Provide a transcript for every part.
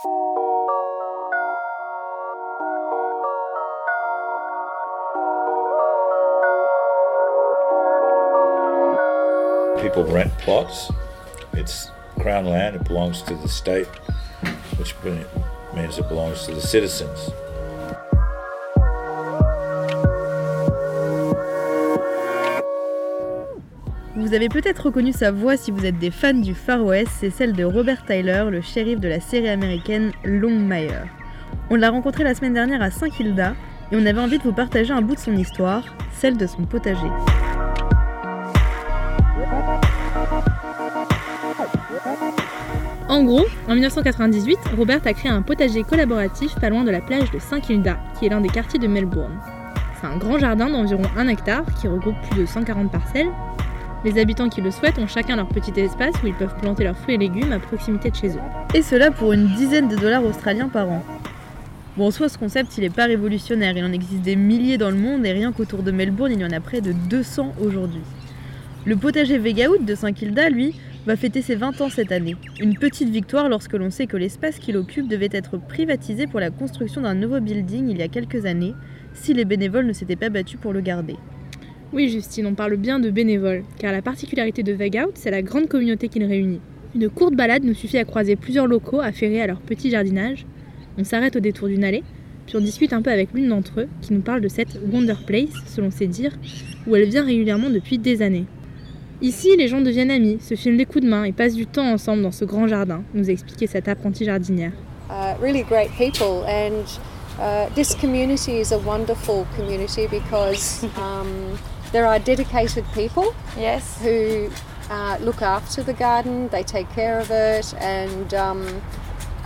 People rent plots. It's crown land, it belongs to the state, which means it belongs to the citizens. Vous avez peut-être reconnu sa voix si vous êtes des fans du Far West, c'est celle de Robert Tyler, le shérif de la série américaine Longmire. On l'a rencontré la semaine dernière à Saint-Kilda et on avait envie de vous partager un bout de son histoire, celle de son potager. En gros, en 1998, Robert a créé un potager collaboratif pas loin de la plage de Saint-Kilda, qui est l'un des quartiers de Melbourne. C'est un grand jardin d'environ 1 hectare qui regroupe plus de 140 parcelles. Les habitants qui le souhaitent ont chacun leur petit espace où ils peuvent planter leurs fruits et légumes à proximité de chez eux. Et cela pour une dizaine de dollars australiens par an. Bon, en ce concept, il n'est pas révolutionnaire. Il en existe des milliers dans le monde et rien qu'autour de Melbourne, il y en a près de 200 aujourd'hui. Le potager Vegaout de Saint-Kilda, lui, va fêter ses 20 ans cette année. Une petite victoire lorsque l'on sait que l'espace qu'il occupe devait être privatisé pour la construction d'un nouveau building il y a quelques années, si les bénévoles ne s'étaient pas battus pour le garder. Oui, Justine, on parle bien de bénévoles, car la particularité de Vegout, c'est la grande communauté qu'il réunit. Une courte balade nous suffit à croiser plusieurs locaux affairés à leur petit jardinage. On s'arrête au détour d'une allée, puis on discute un peu avec l'une d'entre eux qui nous parle de cette Wonder Place, selon ses dires, où elle vient régulièrement depuis des années. Ici, les gens deviennent amis, se filent des coups de main et passent du temps ensemble dans ce grand jardin, nous a expliqué cette apprentie jardinière. Uh, really great people and uh, this community is a wonderful community because um, there are dedicated people yes. who uh, look after the garden, they take care of it and um,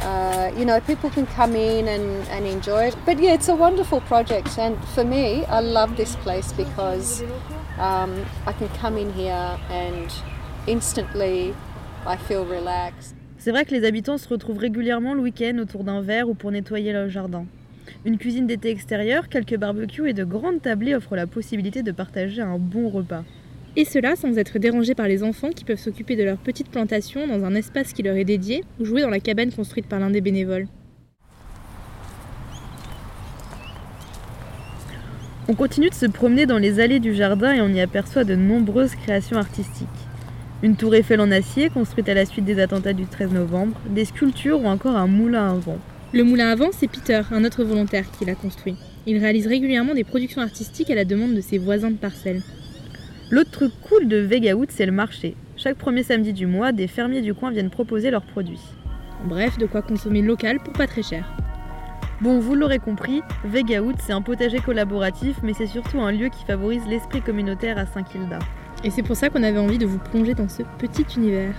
uh, you know, people can come in and, and enjoy it. But yeah, it's a wonderful project, and for me, I love this place because um, I can come in here and instantly I feel relaxed. C'est vrai que les habitants se retrouvent régulièrement le week-end autour d'un verre ou pour nettoyer leur jardin. Une cuisine d'été extérieure, quelques barbecues et de grandes tablées offrent la possibilité de partager un bon repas. Et cela sans être dérangés par les enfants qui peuvent s'occuper de leur petite plantation dans un espace qui leur est dédié ou jouer dans la cabane construite par l'un des bénévoles. On continue de se promener dans les allées du jardin et on y aperçoit de nombreuses créations artistiques. Une tour Eiffel en acier construite à la suite des attentats du 13 novembre, des sculptures ou encore un moulin à vent. Le moulin à vent, c'est Peter, un autre volontaire, qui l'a construit. Il réalise régulièrement des productions artistiques à la demande de ses voisins de parcelles. L'autre truc cool de Vegaout, c'est le marché. Chaque premier samedi du mois, des fermiers du coin viennent proposer leurs produits. Bref, de quoi consommer local pour pas très cher. Bon, vous l'aurez compris, Vegaout, c'est un potager collaboratif, mais c'est surtout un lieu qui favorise l'esprit communautaire à Saint-Kilda. Et c'est pour ça qu'on avait envie de vous plonger dans ce petit univers.